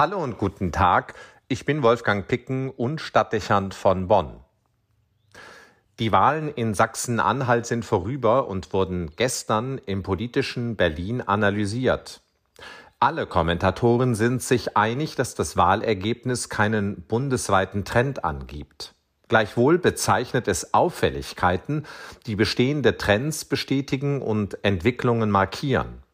Hallo und guten Tag. Ich bin Wolfgang Picken und Stadtdechant von Bonn. Die Wahlen in Sachsen-Anhalt sind vorüber und wurden gestern im politischen Berlin analysiert. Alle Kommentatoren sind sich einig, dass das Wahlergebnis keinen bundesweiten Trend angibt. Gleichwohl bezeichnet es Auffälligkeiten, die bestehende Trends bestätigen und Entwicklungen markieren.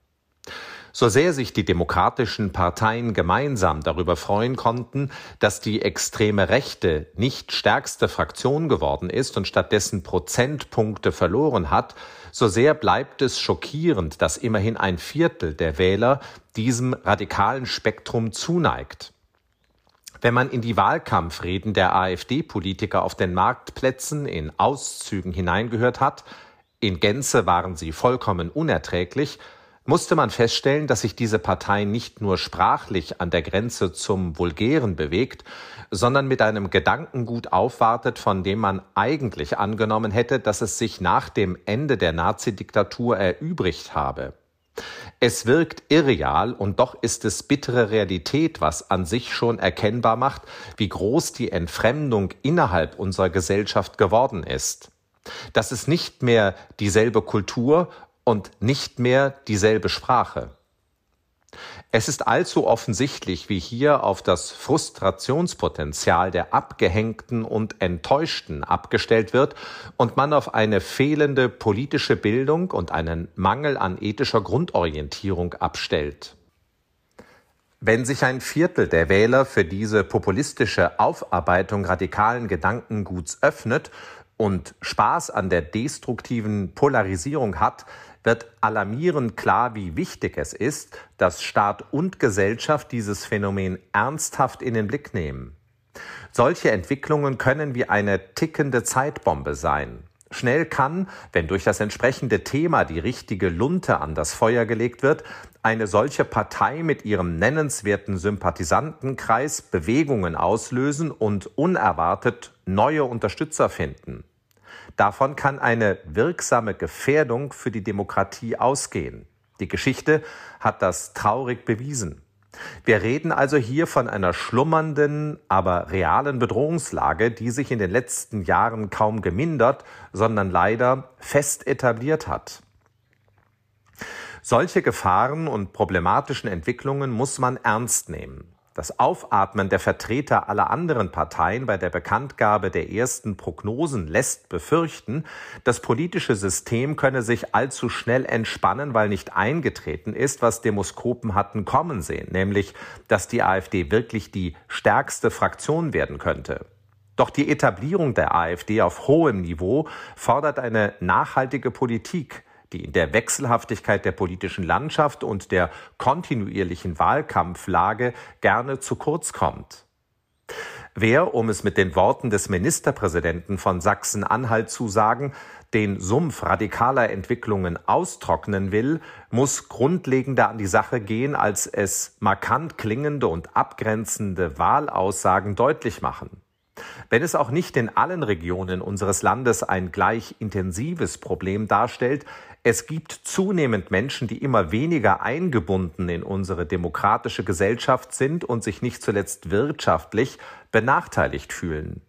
So sehr sich die demokratischen Parteien gemeinsam darüber freuen konnten, dass die extreme Rechte nicht stärkste Fraktion geworden ist und stattdessen Prozentpunkte verloren hat, so sehr bleibt es schockierend, dass immerhin ein Viertel der Wähler diesem radikalen Spektrum zuneigt. Wenn man in die Wahlkampfreden der AfD-Politiker auf den Marktplätzen in Auszügen hineingehört hat, in Gänze waren sie vollkommen unerträglich, musste man feststellen, dass sich diese Partei nicht nur sprachlich an der Grenze zum Vulgären bewegt, sondern mit einem Gedankengut aufwartet, von dem man eigentlich angenommen hätte, dass es sich nach dem Ende der Nazidiktatur erübrigt habe. Es wirkt irreal und doch ist es bittere Realität, was an sich schon erkennbar macht, wie groß die Entfremdung innerhalb unserer Gesellschaft geworden ist. Dass es nicht mehr dieselbe Kultur und nicht mehr dieselbe Sprache. Es ist allzu offensichtlich, wie hier auf das Frustrationspotenzial der Abgehängten und Enttäuschten abgestellt wird und man auf eine fehlende politische Bildung und einen Mangel an ethischer Grundorientierung abstellt. Wenn sich ein Viertel der Wähler für diese populistische Aufarbeitung radikalen Gedankenguts öffnet und Spaß an der destruktiven Polarisierung hat, wird alarmierend klar, wie wichtig es ist, dass Staat und Gesellschaft dieses Phänomen ernsthaft in den Blick nehmen. Solche Entwicklungen können wie eine tickende Zeitbombe sein. Schnell kann, wenn durch das entsprechende Thema die richtige Lunte an das Feuer gelegt wird, eine solche Partei mit ihrem nennenswerten Sympathisantenkreis Bewegungen auslösen und unerwartet neue Unterstützer finden. Davon kann eine wirksame Gefährdung für die Demokratie ausgehen. Die Geschichte hat das traurig bewiesen. Wir reden also hier von einer schlummernden, aber realen Bedrohungslage, die sich in den letzten Jahren kaum gemindert, sondern leider fest etabliert hat. Solche Gefahren und problematischen Entwicklungen muss man ernst nehmen. Das Aufatmen der Vertreter aller anderen Parteien bei der Bekanntgabe der ersten Prognosen lässt befürchten, das politische System könne sich allzu schnell entspannen, weil nicht eingetreten ist, was Demoskopen hatten kommen sehen, nämlich, dass die AfD wirklich die stärkste Fraktion werden könnte. Doch die Etablierung der AfD auf hohem Niveau fordert eine nachhaltige Politik, die in der Wechselhaftigkeit der politischen Landschaft und der kontinuierlichen Wahlkampflage gerne zu kurz kommt. Wer, um es mit den Worten des Ministerpräsidenten von Sachsen-Anhalt zu sagen, den Sumpf radikaler Entwicklungen austrocknen will, muss grundlegender an die Sache gehen, als es markant klingende und abgrenzende Wahlaussagen deutlich machen. Wenn es auch nicht in allen Regionen unseres Landes ein gleich intensives Problem darstellt, es gibt zunehmend Menschen, die immer weniger eingebunden in unsere demokratische Gesellschaft sind und sich nicht zuletzt wirtschaftlich benachteiligt fühlen.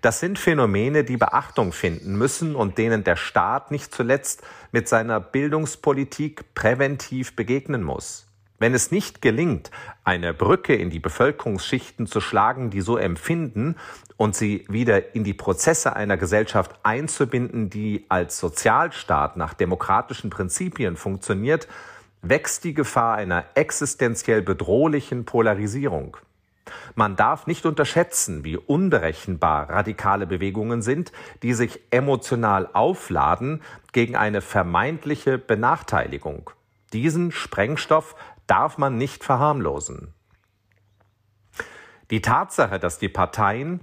Das sind Phänomene, die Beachtung finden müssen und denen der Staat nicht zuletzt mit seiner Bildungspolitik präventiv begegnen muss. Wenn es nicht gelingt, eine Brücke in die Bevölkerungsschichten zu schlagen, die so empfinden, und sie wieder in die Prozesse einer Gesellschaft einzubinden, die als Sozialstaat nach demokratischen Prinzipien funktioniert, wächst die Gefahr einer existenziell bedrohlichen Polarisierung. Man darf nicht unterschätzen, wie unberechenbar radikale Bewegungen sind, die sich emotional aufladen gegen eine vermeintliche Benachteiligung. Diesen Sprengstoff darf man nicht verharmlosen. Die Tatsache, dass die Parteien,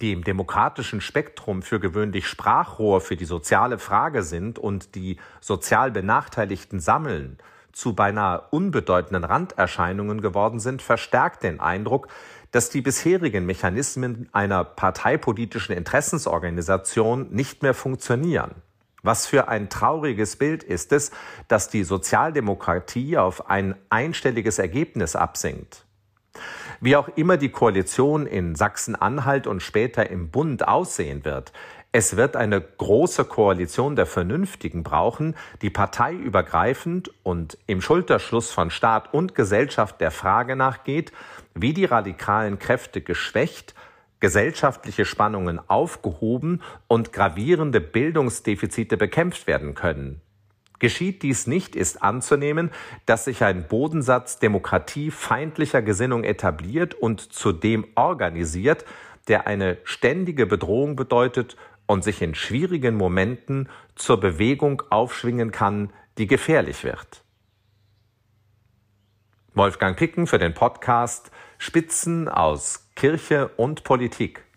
die im demokratischen Spektrum für gewöhnlich Sprachrohr für die soziale Frage sind und die sozial Benachteiligten sammeln, zu beinahe unbedeutenden Randerscheinungen geworden sind, verstärkt den Eindruck, dass die bisherigen Mechanismen einer parteipolitischen Interessensorganisation nicht mehr funktionieren. Was für ein trauriges Bild ist es, dass die Sozialdemokratie auf ein einstelliges Ergebnis absinkt. Wie auch immer die Koalition in Sachsen-Anhalt und später im Bund aussehen wird, es wird eine große Koalition der Vernünftigen brauchen, die parteiübergreifend und im Schulterschluss von Staat und Gesellschaft der Frage nachgeht, wie die radikalen Kräfte geschwächt, gesellschaftliche Spannungen aufgehoben und gravierende Bildungsdefizite bekämpft werden können. Geschieht dies nicht, ist anzunehmen, dass sich ein Bodensatz demokratiefeindlicher Gesinnung etabliert und zudem organisiert, der eine ständige Bedrohung bedeutet und sich in schwierigen Momenten zur Bewegung aufschwingen kann, die gefährlich wird. Wolfgang Picken für den Podcast Spitzen aus Kirche und Politik.